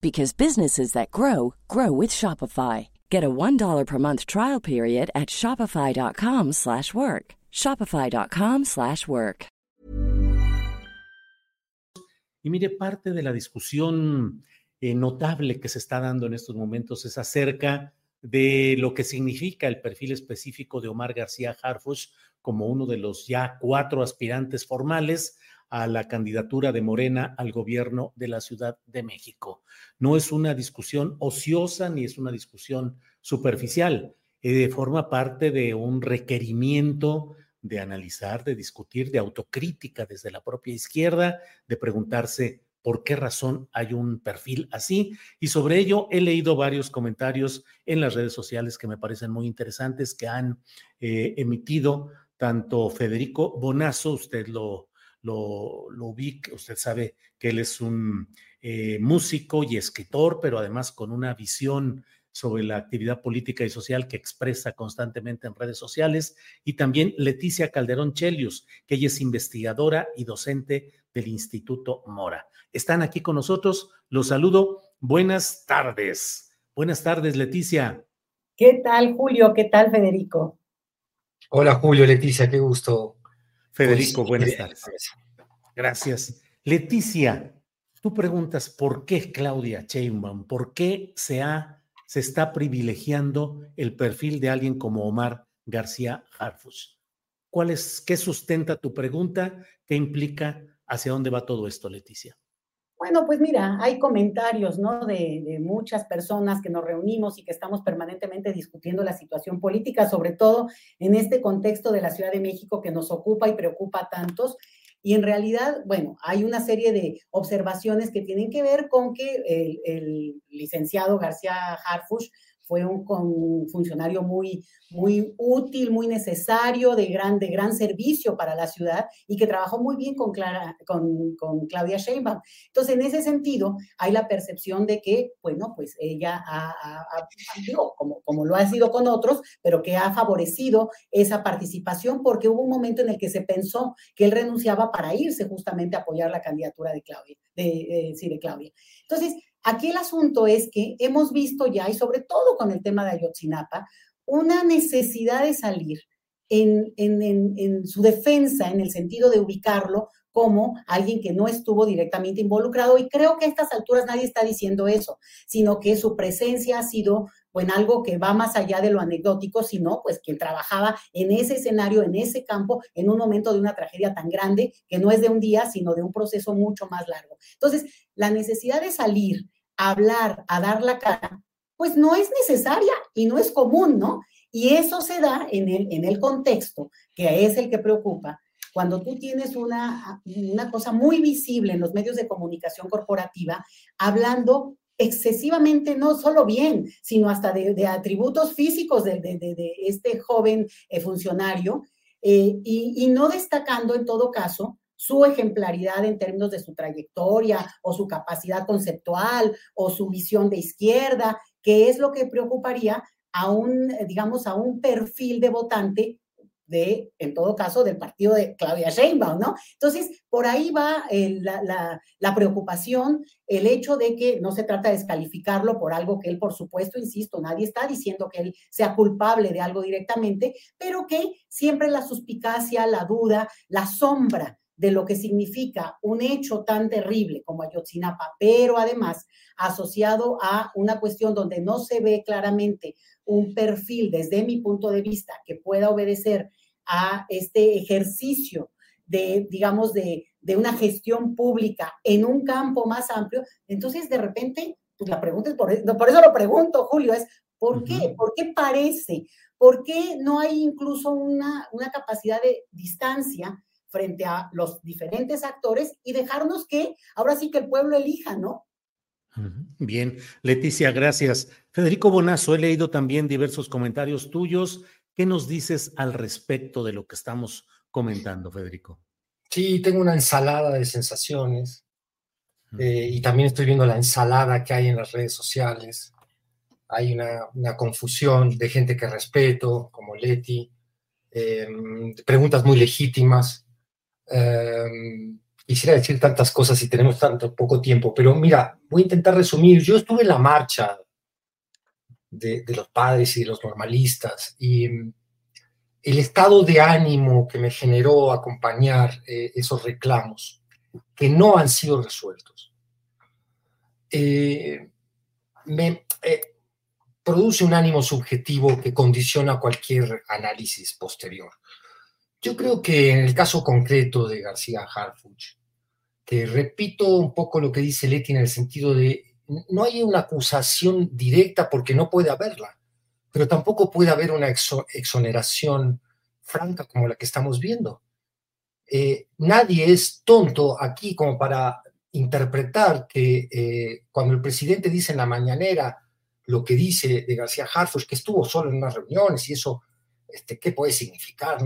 because businesses that grow grow with Shopify. Get a $1 per month trial period at shopify.com/work. shopify.com/work. Y mire, parte de la discusión eh, notable que se está dando en estos momentos es acerca de lo que significa el perfil específico de Omar García Harfush como uno de los ya cuatro aspirantes formales a la candidatura de Morena al gobierno de la Ciudad de México. No es una discusión ociosa ni es una discusión superficial, eh, forma parte de un requerimiento de analizar, de discutir, de autocrítica desde la propia izquierda, de preguntarse por qué razón hay un perfil así. Y sobre ello he leído varios comentarios en las redes sociales que me parecen muy interesantes que han eh, emitido tanto Federico Bonazo, usted lo, lo, lo ubica, usted sabe que él es un eh, músico y escritor, pero además con una visión sobre la actividad política y social que expresa constantemente en redes sociales, y también Leticia Calderón Chelius, que ella es investigadora y docente del Instituto Mora. Están aquí con nosotros, los saludo. Buenas tardes. Buenas tardes, Leticia. ¿Qué tal, Julio? ¿Qué tal, Federico? Hola, Julio, Leticia, qué gusto. Federico, buenas tardes. Gracias. Leticia, tú preguntas por qué Claudia Sheinbaum, por qué se, ha, se está privilegiando el perfil de alguien como Omar García Harfuch. ¿Cuál es, qué sustenta tu pregunta? ¿Qué implica hacia dónde va todo esto, Leticia? Bueno, pues mira, hay comentarios, ¿no? De, muchas personas que nos reunimos y que estamos permanentemente discutiendo la situación política, sobre todo en este contexto de la Ciudad de México que nos ocupa y preocupa a tantos. Y en realidad, bueno, hay una serie de observaciones que tienen que ver con que el, el licenciado García Harfush fue un, funcionario muy, muy útil, muy necesario, de gran, de gran servicio para la ciudad y que trabajó muy bien con, Clara, con, con Claudia Sheinbaum. Entonces, en ese sentido, hay la percepción de que, bueno, pues ella ha, ha, ha digo, como, como lo ha sido con otros, pero que ha favorecido esa participación porque hubo un momento en el que se pensó que él renunciaba para irse justamente a apoyar la candidatura de Claudia, de, de, sí, de Claudia. Entonces, Aquí el asunto es que hemos visto ya, y sobre todo con el tema de Ayotzinapa, una necesidad de salir en, en, en, en, su defensa, en el sentido de ubicarlo como alguien que no estuvo directamente involucrado. Y creo que a estas alturas nadie está diciendo eso, sino que su presencia ha sido en algo que va más allá de lo anecdótico, sino pues que trabajaba en ese escenario, en ese campo, en un momento de una tragedia tan grande que no es de un día, sino de un proceso mucho más largo. Entonces, la necesidad de salir hablar, a dar la cara, pues no es necesaria y no es común, ¿no? Y eso se da en el, en el contexto, que es el que preocupa, cuando tú tienes una, una cosa muy visible en los medios de comunicación corporativa, hablando excesivamente, no solo bien, sino hasta de, atributos físicos de este joven eh, funcionario, eh, y, y no destacando en todo caso su ejemplaridad en términos de su trayectoria o su capacidad conceptual o su visión de izquierda, que es lo que preocuparía a un, digamos, a un perfil de votante de, en todo caso, del partido de Claudia Sheinbaum, ¿no? Entonces, por ahí va eh, la, la, preocupación, el hecho de que no se trata de descalificarlo por algo que él, por supuesto, insisto, nadie está diciendo que él sea culpable de algo directamente, pero que siempre la suspicacia, la duda, la sombra de lo que significa un hecho tan terrible como Ayotzinapa, pero además asociado a una cuestión donde no se ve claramente un perfil desde mi punto de vista que pueda obedecer a este ejercicio de, digamos, de, una gestión pública en un campo más amplio, entonces de repente, pues la pregunta es, por, por eso lo pregunto, Julio, es, ¿por qué? ¿Por qué parece? ¿Por qué no hay incluso una, una capacidad de distancia frente a los diferentes actores y dejarnos que ahora sí que el pueblo elija, ¿no? Bien, Leticia, gracias. Federico Bonazo, he leído también diversos comentarios tuyos. ¿Qué nos dices al respecto de lo que estamos comentando, Federico? Sí, tengo una ensalada de sensaciones eh, y también estoy viendo la ensalada que hay en las redes sociales. Hay una, confusión de gente que respeto, como Leti, em, preguntas muy legítimas Em, quisiera decir tantas cosas y tenemos tanto poco tiempo, pero mira, voy a intentar resumir. Yo estuve en la marcha de, los padres y de los normalistas y em, el estado de ánimo que me generó acompañar eh, esos reclamos que no han sido resueltos eh, me eh, produce un ánimo subjetivo que condiciona cualquier análisis posterior. Yo creo que en el caso concreto de García Harfuch, que repito un poco lo que dice Leti en el sentido de no hay una acusación directa porque no puede haberla, pero tampoco puede haber una exoneración franca como la que estamos viendo. Eh, nadie es tonto aquí como para interpretar que eh, cuando el presidente dice en la mañanera lo que dice de García Harfuch, que estuvo solo en unas reuniones y eso, este, ¿qué puede significar?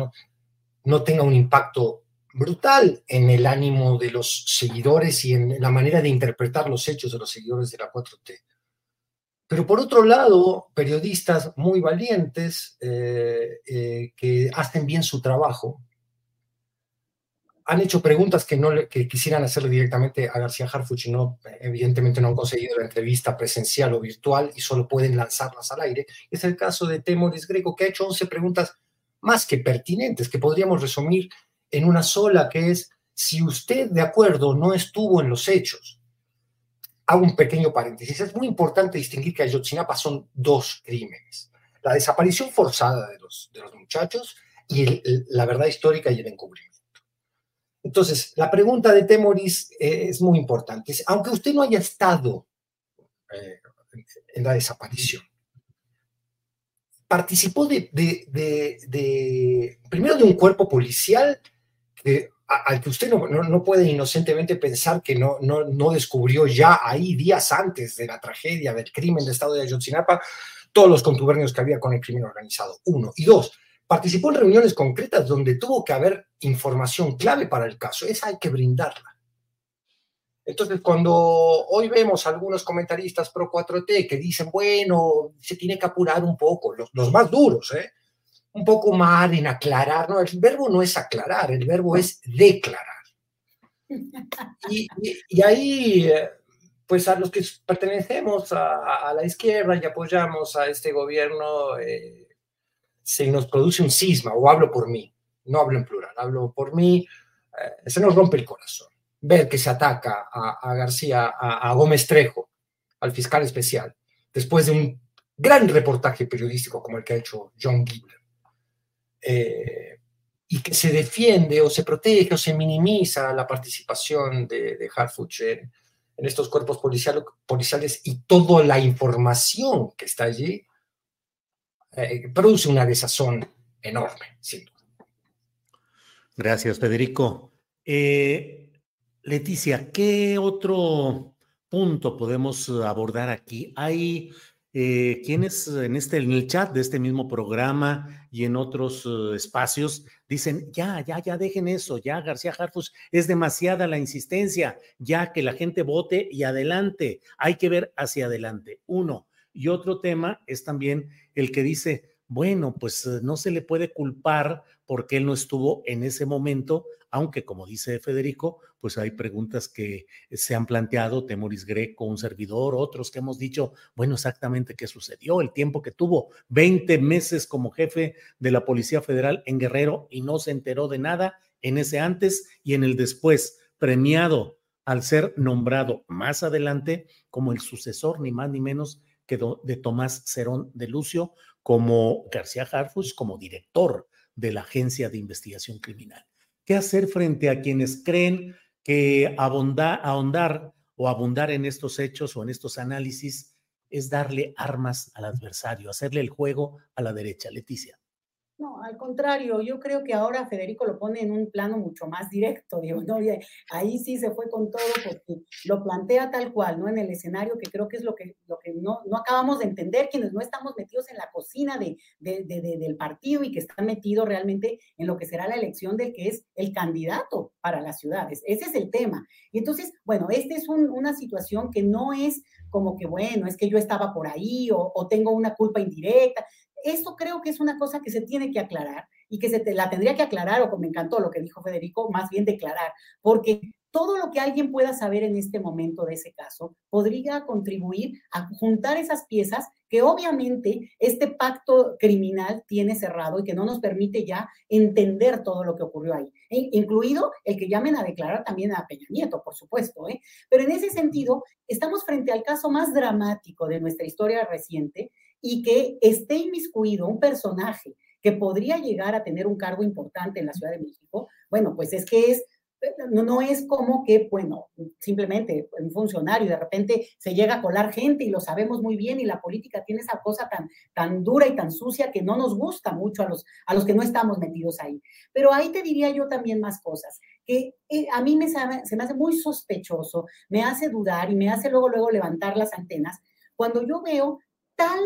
No tenga un impacto brutal en el ánimo de los seguidores y en la manera de interpretar los hechos de los seguidores de la 4T. Pero por otro lado, periodistas muy valientes eh, eh, que hacen bien su trabajo han hecho preguntas que, no que quisieran hacerle directamente a García Harfuch y no, evidentemente no han conseguido la entrevista presencial o virtual y solo pueden lanzarlas al aire. Es el caso de Temoris Greco, que ha hecho 11 preguntas más que pertinentes, que podríamos resumir en una sola, que es, si usted de acuerdo no estuvo en los hechos, hago un pequeño paréntesis, es muy importante distinguir que Ayotzinapa son dos crímenes, la desaparición forzada de los, de los muchachos y la verdad histórica y el encubrimiento. Entonces, la pregunta de Temoris eh, es muy importante. Aunque usted no haya estado eh, en la desaparición, participó de, primero de un cuerpo policial al que usted no, puede inocentemente pensar que no, no, descubrió ya ahí, días antes de la tragedia, del crimen de Estado de Ayotzinapa, todos los contubernios que había con el crimen organizado. Uno. Y dos, participó en reuniones concretas donde tuvo que haber información clave para el caso. Esa hay que brindarla. Entonces, cuando hoy vemos algunos comentaristas pro 4T que dicen, bueno, se tiene que apurar un poco, los, más duros, ¿eh? Un poco más en aclarar, no, el verbo no es aclarar, el verbo es declarar. Y, ahí, eh, pues a los que pertenecemos a, la izquierda y apoyamos a este gobierno, eh, se nos produce un cisma, o hablo por mí, no hablo en plural, hablo por mí, eh, se nos rompe el corazón. Ver que se ataca a, García, a, Gómez Trejo, al fiscal especial, después de un gran reportaje periodístico como el que ha hecho John Gibler, eh, y que se defiende o se protege o se minimiza la participación de, de Harfuch en, estos cuerpos policiales y toda la información que está allí, eh, produce una desazón enorme, sin duda. Gracias, Federico. Eh, Leticia, ¿qué otro punto podemos abordar aquí? Hay eh, quienes en, este, en el chat de este mismo programa y en otros eh, espacios dicen, ya, ya, ya dejen eso, ya García Harfus, es demasiada la insistencia, ya que la gente vote y adelante, hay que ver hacia adelante. Uno. Y otro tema es también el que dice, bueno, pues eh, no se le puede culpar porque él no estuvo en ese momento, aunque como dice Federico, pues hay preguntas que se han planteado, Temoris Greco, un servidor, otros que hemos dicho, bueno, exactamente qué sucedió, el tiempo que tuvo, 20 meses como jefe de la Policía Federal en Guerrero y no se enteró de nada en ese antes y en el después, premiado al ser nombrado más adelante como el sucesor, ni más ni menos que de Tomás Cerón de Lucio, como García Harfus, como director de la Agencia de Investigación Criminal. ¿Qué hacer frente a quienes creen que ahondar o abundar en estos hechos o en estos análisis es darle armas al adversario, hacerle el juego a la derecha? Leticia. No, al contrario, yo creo que ahora Federico lo pone en un plano mucho más directo, digo, ¿no? ahí sí se fue con todo porque lo plantea tal cual, ¿no? En el escenario que creo que es lo que, no, acabamos de entender quienes no estamos metidos en la cocina de, de, de, del partido y que están metidos realmente en lo que será la elección del que es el candidato para las ciudades. Ese es el tema. Y entonces, bueno, esta es un, una situación que no es como que, bueno, es que yo estaba por ahí o tengo una culpa indirecta esto creo que es una cosa que se tiene que aclarar y que se te, la tendría que aclarar, o como me encantó lo que dijo Federico, más bien declarar, porque todo lo que alguien pueda saber en este momento de ese caso podría contribuir a juntar esas piezas que obviamente este pacto criminal tiene cerrado y que no nos permite ya entender todo lo que ocurrió ahí, ¿eh? incluido el que llamen a declarar también a Peña Nieto, por supuesto. ¿eh? Pero en ese sentido, estamos frente al caso más dramático de nuestra historia reciente y que esté inmiscuido un personaje que podría llegar a tener un cargo importante en la Ciudad de México, bueno, pues es que es no, no, es como que, bueno, simplemente un funcionario de repente se llega a colar gente y lo sabemos muy bien y la política tiene esa cosa tan, tan dura y tan sucia que no nos gusta mucho a los, a los que no estamos metidos ahí. Pero ahí te diría yo también más cosas, que eh, a mí me, se me hace muy sospechoso, me hace dudar y me hace luego, luego levantar las antenas cuando yo veo tal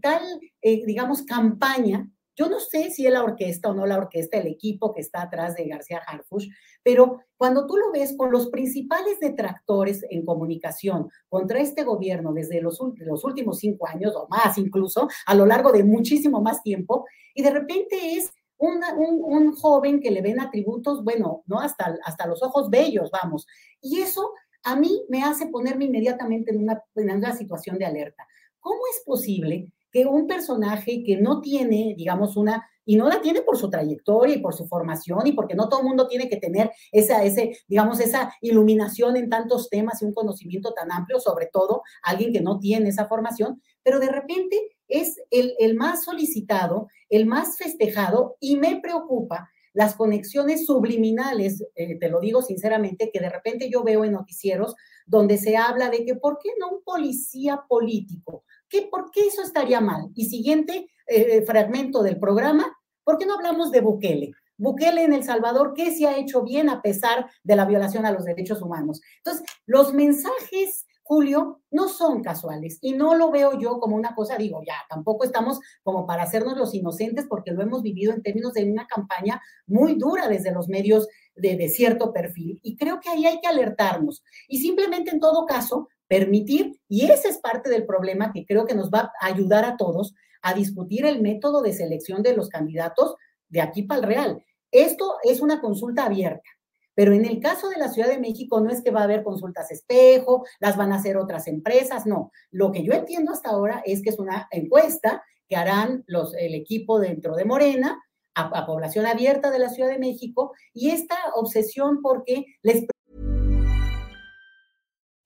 tal, eh, digamos, campaña. Yo no sé si es la orquesta o no la orquesta, el equipo que está atrás de García Harfush, pero cuando tú lo ves con los principales detractores en comunicación contra este gobierno desde los, últimos cinco años o más incluso, a lo largo de muchísimo más tiempo, y de repente es un, un, joven que le ven atributos, bueno, ¿no? Hasta, hasta los ojos bellos, vamos. Y eso a mí me hace ponerme inmediatamente en una, en una situación de alerta. ¿Cómo es posible que un personaje que no tiene, digamos, una, y no la tiene por su trayectoria y por su formación y porque no todo el mundo tiene que tener esa, ese, digamos, esa iluminación en tantos temas y un conocimiento tan amplio, sobre todo alguien que no tiene esa formación, pero de repente es el, el más solicitado, el más festejado y me preocupa las conexiones subliminales, eh, te lo digo sinceramente, que de repente yo veo en noticieros donde se habla de que ¿por qué no un policía político? ¿Qué, ¿Por qué eso estaría mal? Y siguiente eh, fragmento del programa, ¿por qué no hablamos de Bukele? Bukele en El Salvador, ¿qué se ha hecho bien a pesar de la violación a los derechos humanos? Entonces, los mensajes Julio, no son casuales y no lo veo yo como una cosa, digo, ya, tampoco estamos como para hacernos los inocentes porque lo hemos vivido en términos de una campaña muy dura desde los medios de, de cierto perfil y creo que ahí hay que alertarnos y simplemente en todo caso permitir, y ese es parte del problema que creo que nos va a ayudar a todos a discutir el método de selección de los candidatos de aquí para el Real. Esto es una consulta abierta. Pero en el caso de la Ciudad de México no es que va a haber consultas espejo, las van a hacer otras empresas, no. Lo que yo entiendo hasta ahora es que es una encuesta que harán los, el equipo dentro de Morena a, a población abierta de la Ciudad de México y esta obsesión porque les...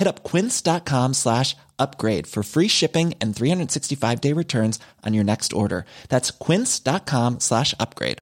Hit up quince.com slash upgrade for free shipping and 365 day returns on your next order. That's quince.com slash upgrade.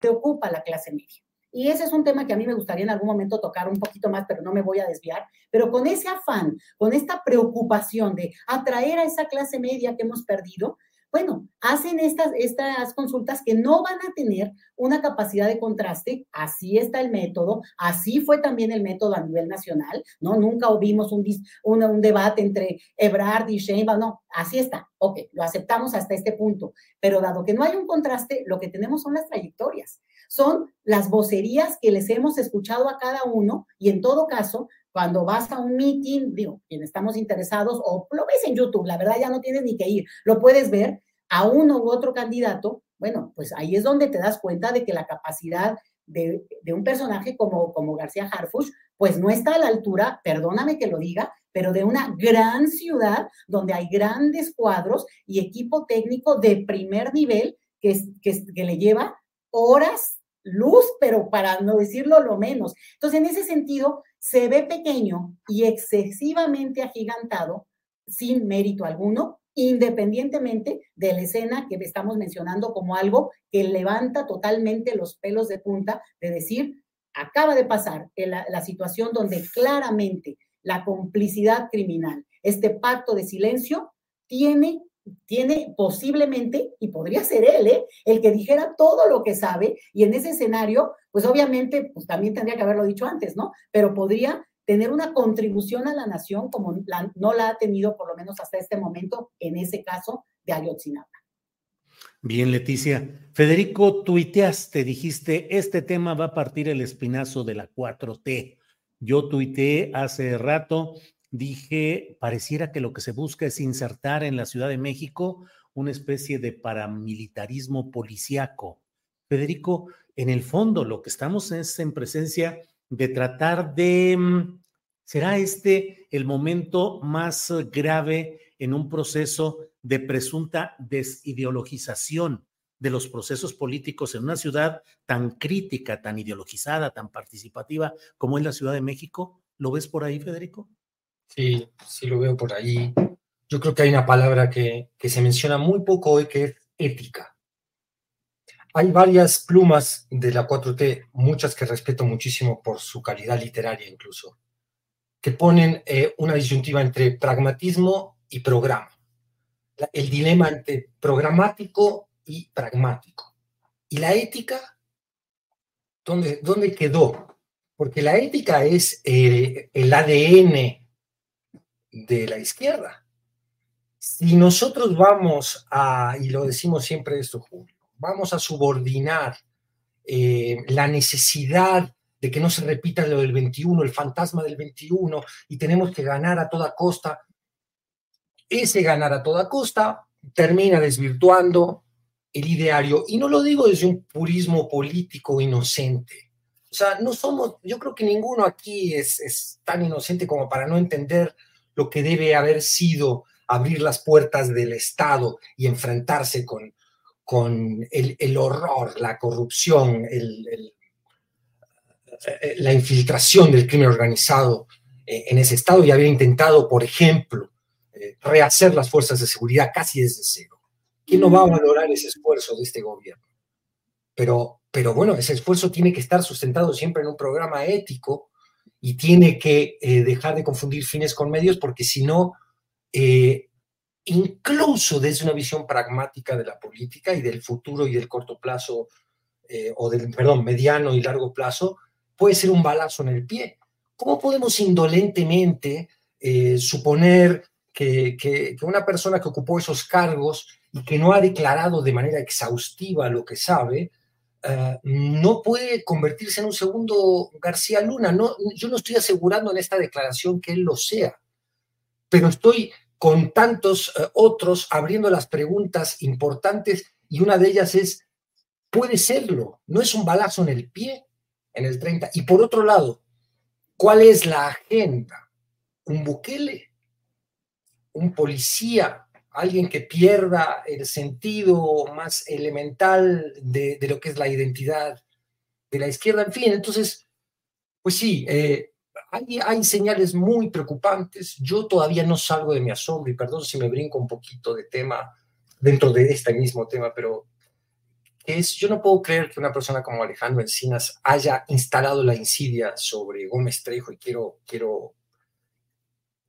Preocupa la clase media. Y ese es un tema que a mí me gustaría en algún momento tocar un poquito más, pero no me voy a desviar. Pero con ese afán, con esta preocupación de atraer a esa clase media que hemos perdido, bueno, hacen estas, consultas que no van a tener una capacidad de contraste, así está el método, así fue también el método a nivel nacional, ¿no? Nunca vimos un, un, debate entre Ebrard y Sheinbaum, no, así está, ok, lo aceptamos hasta este punto, pero dado que no hay un contraste, lo que tenemos son las trayectorias, son las vocerías que les hemos escuchado a cada uno y en todo caso, cuando vas a un meeting, digo, quienes estamos interesados, o lo ves en YouTube, la verdad ya no tienes ni que ir, lo puedes ver a uno u otro candidato, bueno, pues ahí es donde te das cuenta de que la capacidad de, un personaje como, como García Harfush, pues no está a la altura, perdóname que lo diga, pero de una gran ciudad donde hay grandes cuadros y equipo técnico de primer nivel que, que, que le lleva horas luz, pero para no decirlo lo menos. Entonces, en ese sentido, se ve pequeño y excesivamente agigantado, sin mérito alguno, independientemente de la escena que estamos mencionando como algo que levanta totalmente los pelos de punta de decir, acaba de pasar la, la situación donde claramente la complicidad criminal, este pacto de silencio, tiene tiene posiblemente, y podría ser él, ¿eh? el que dijera todo lo que sabe, y en ese escenario, pues obviamente, pues también tendría que haberlo dicho antes, ¿no? Pero podría tener una contribución a la nación como no la ha tenido por lo menos hasta este momento, en ese caso de Ayotzinapa. Bien, Leticia. Federico, tuiteaste, dijiste, este tema va a partir el espinazo de la 4T. Yo tuiteé hace rato, dije, pareciera que lo que se busca es insertar en la Ciudad de México una especie de paramilitarismo policíaco. Federico, en el fondo lo que estamos es en presencia de tratar de, mm, ¿será este el momento más grave en un proceso de presunta desideologización de los procesos políticos en una ciudad tan crítica, tan ideologizada, tan participativa como es la Ciudad de México? ¿Lo ves por ahí, Federico? Sí, sí lo veo por ahí. Yo creo que hay una palabra que, que se menciona muy poco hoy que es ética. Hay varias plumas de la 4T, muchas que respeto muchísimo por su calidad literaria incluso, que ponen eh, una disyuntiva entre pragmatismo y programa. El dilema entre programático y pragmático. ¿Y la ética? ¿Dónde, dónde quedó? Porque la ética es eh, el ADN de la izquierda. Si nosotros vamos a, y lo decimos siempre esto, Julio, vamos a subordinar eh, la necesidad de que no se repita lo del 21, el fantasma del 21, y tenemos que ganar a toda costa. Ese ganar a toda costa termina desvirtuando el ideario, y no lo digo desde un purismo político inocente. O sea, no somos, yo creo que ninguno aquí es, es tan inocente como para no entender lo que debe haber sido abrir las puertas del Estado y enfrentarse con, con el, horror, la corrupción, eh, la infiltración del crimen organizado eh, en ese Estado y haber intentado, por ejemplo, eh, rehacer las fuerzas de seguridad casi desde cero. ¿Quién no va a valorar ese esfuerzo de este gobierno? Pero, pero bueno, ese esfuerzo tiene que estar sustentado siempre en un programa ético y tiene que dejar de confundir fines con medios porque si no, incluso desde una visión pragmática de la política y del futuro y del corto plazo, eh, o del, perdón, mediano y largo plazo, puede ser un balazo en el pie. ¿Cómo podemos indolentemente eh, suponer que, que, una persona que ocupó esos cargos y que no ha declarado de manera exhaustiva lo que sabe, eh, no puede convertirse en un segundo García Luna? No, yo no estoy asegurando en esta declaración que él lo sea, pero estoy con tantos eh, otros abriendo las preguntas importantes y una de ellas es, puede serlo, no es un balazo en el pie en el 30. Y por otro lado, ¿cuál es la agenda? ¿Un Bukele? ¿Un policía? ¿Alguien que pierda el sentido más elemental de, lo que es la identidad de la izquierda, en fin, entonces, pues sí, eh, hay, hay, señales muy preocupantes. Yo todavía no salgo de mi asombro y perdón si me brinco un poquito de tema dentro de este mismo tema, pero es, yo no puedo creer que una persona como Alejandro Encinas haya instalado la insidia sobre Gómez Trejo y quiero, quiero,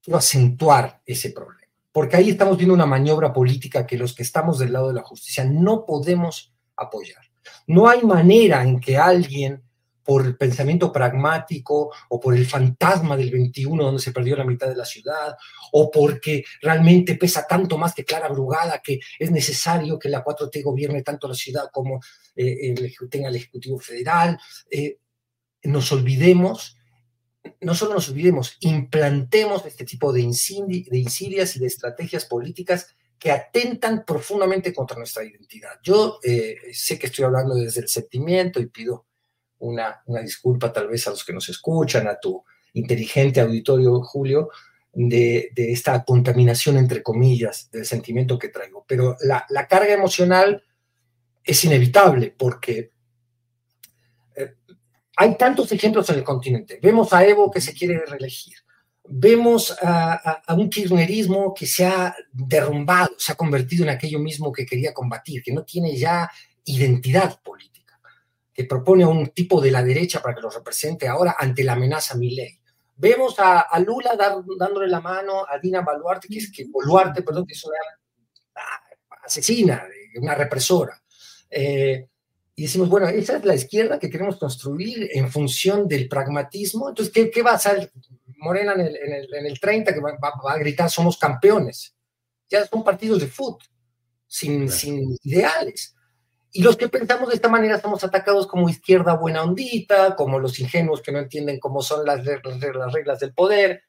quiero acentuar ese problema. Porque ahí estamos viendo una maniobra política que los que estamos del lado de la justicia no podemos apoyar. No hay manera en que alguien por el pensamiento pragmático o por el fantasma del 21 donde se perdió la mitad de la ciudad o porque realmente pesa tanto más que Clara Brugada que es necesario que la 4T gobierne tanto la ciudad como eh, tenga el Ejecutivo Federal. Eh, nos olvidemos, no solo nos olvidemos, implantemos este tipo de, de insidias y de estrategias políticas que atentan profundamente contra nuestra identidad. Yo eh, sé que estoy hablando desde el sentimiento y pido una, disculpa tal vez a los que nos escuchan, a tu inteligente auditorio, Julio, de, esta contaminación, entre comillas, del sentimiento que traigo. Pero la, carga emocional es inevitable porque eh, hay tantos ejemplos en el continente. Vemos a Evo que se quiere reelegir. Vemos a, un kirchnerismo que se ha derrumbado, se ha convertido en aquello mismo que quería combatir, que no tiene ya identidad política que propone a un tipo de la derecha para que lo represente ahora ante la amenaza ley. Vemos a, Lula dándole la mano a Dina Baluarte, que es que Boluarte, perdón, que es una asesina, una represora. Eh, y decimos, bueno, esa es la izquierda que queremos construir en función del pragmatismo. Entonces, ¿qué, qué va a hacer Morena en el, en el, en el 30 que va, a gritar somos campeones? Ya son partidos de fútbol, sin, sin ideales. Y los que pensamos de esta manera estamos atacados como izquierda buena ondita, como los ingenuos que no entienden cómo son las, las reglas del poder.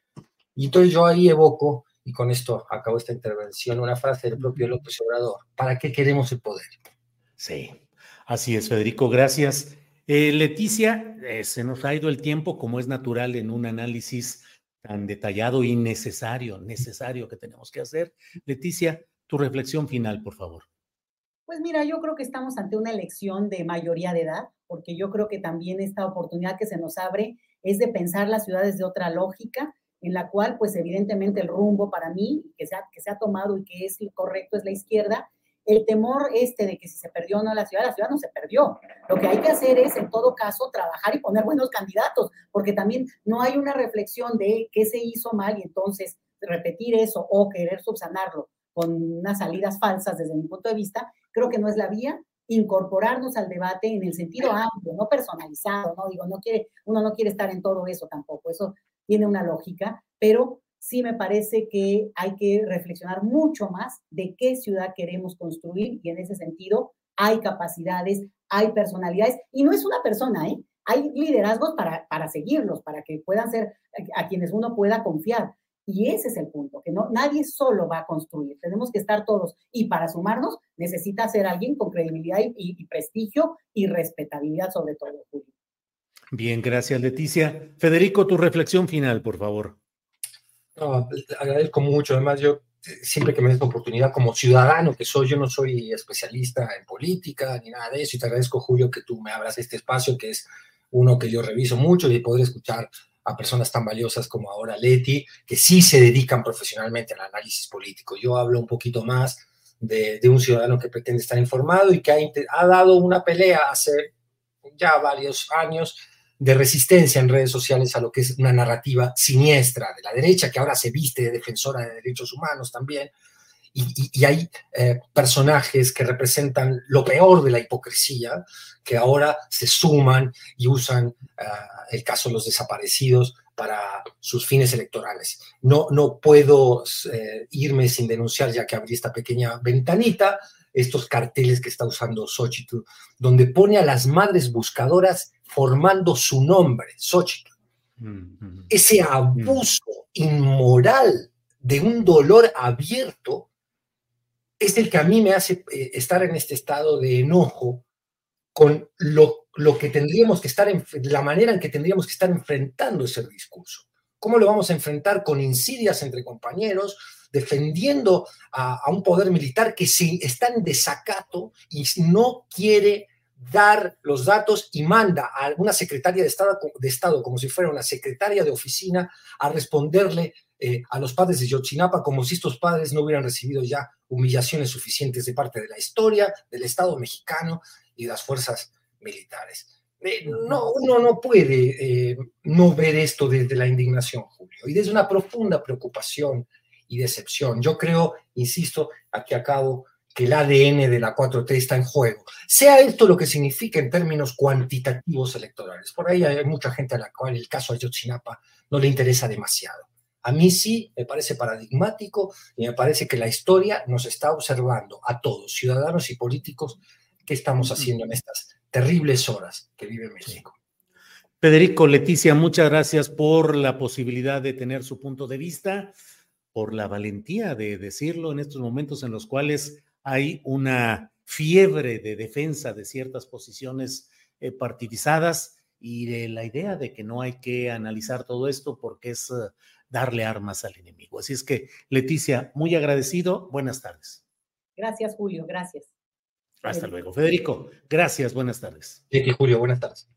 Y entonces yo ahí evoco, y con esto acabo esta intervención, una frase del propio López Obrador. ¿Para qué queremos el poder? Sí, así es, Federico, gracias. Eh, Leticia, eh, se nos ha ido el tiempo como es natural en un análisis tan detallado y necesario, necesario que tenemos que hacer. Leticia, tu reflexión final, por favor. Pues mira, yo creo que estamos ante una elección de mayoría de edad, porque yo creo que también esta oportunidad que se nos abre es de pensar las ciudades de otra lógica, en la cual, pues evidentemente el rumbo para mí, que se ha, que se ha tomado y que es correcto, es la izquierda. El temor este de que si se perdió o no la ciudad, la ciudad no se perdió. Lo que hay que hacer es, en todo caso, trabajar y poner buenos candidatos, porque también no hay una reflexión de qué se hizo mal y entonces repetir eso o querer subsanarlo con unas salidas falsas desde mi punto de vista, creo que no es la vía incorporarnos al debate en el sentido amplio, no personalizado, no digo, no quiere, uno no quiere estar en todo eso tampoco, eso tiene una lógica, pero sí me parece que hay que reflexionar mucho más de qué ciudad queremos construir y en ese sentido hay capacidades, hay personalidades y no es una persona, ¿eh? Hay liderazgos para, para seguirlos, para que puedan ser a quienes uno pueda confiar. Y ese es el punto, que no, nadie solo va a construir, tenemos que estar todos. Y para sumarnos necesita ser alguien con credibilidad y, prestigio y respetabilidad sobre todo, Bien, gracias Leticia. Federico, tu reflexión final, por favor. No, agradezco mucho. Además, yo siempre que me des la oportunidad como ciudadano que soy, yo no soy especialista en política ni nada de eso, y te agradezco, Julio, que tú me abras este espacio, que es uno que yo reviso mucho y poder escuchar a personas tan valiosas como ahora Leti, que sí se dedican profesionalmente al análisis político. Yo hablo un poquito más de, un ciudadano que pretende estar informado y que ha, ha, dado una pelea hace ya varios años de resistencia en redes sociales a lo que es una narrativa siniestra de la derecha, que ahora se viste de defensora de derechos humanos también, y, hay eh, personajes que representan lo peor de la hipocresía, que ahora se suman y usan ah, el caso de los desaparecidos para sus fines electorales. No, no puedo eh, irme sin denunciar, ya que abrí esta pequeña ventanita, estos carteles que está usando Xochitl, donde pone a las madres buscadoras formando su nombre, Xochitl. Mm, Ese abuso inmoral de un dolor abierto es el que a mí me hace eh, estar en este estado de enojo con lo, lo que tendríamos que estar, en, la manera en que tendríamos que estar enfrentando ese discurso. ¿Cómo lo vamos a enfrentar con insidias entre compañeros, defendiendo a, un poder militar que si está en desacato y no quiere dar los datos y manda a una secretaria de Estado, de Estado como si fuera una secretaria de oficina a responderle eh, a los padres de Yotzinapa como si estos padres no hubieran recibido ya humillaciones suficientes de parte de la historia, del Estado mexicano y de las fuerzas militares. Eh, no, uno no puede eh, no ver esto desde la indignación, Julio, y desde una profunda preocupación y decepción. Yo creo, insisto, aquí acabo, que el ADN de la 4T está en juego. Sea esto lo que significa en términos cuantitativos electorales. Por ahí hay mucha gente a la cual el caso Ayotzinapa no le interesa demasiado. A mí sí me parece paradigmático y me parece que la historia nos está observando a todos, ciudadanos y políticos, qué estamos haciendo en estas terribles horas que vive México. Federico, Leticia, muchas gracias por la posibilidad de tener su punto de vista, por la valentía de decirlo en estos momentos en los cuales hay una fiebre de defensa de ciertas posiciones eh, partidizadas y de la idea de que no hay que analizar todo esto porque es eh, darle armas al enemigo. Así es que, Leticia, muy agradecido. Buenas tardes. Gracias, Julio. Gracias. Hasta luego. Federico, gracias. Buenas tardes. Sí, Julio, buenas tardes.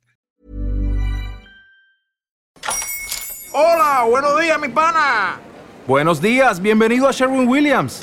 Hola, buenos días, mi pana. Buenos días, bienvenido a Sherwin Williams.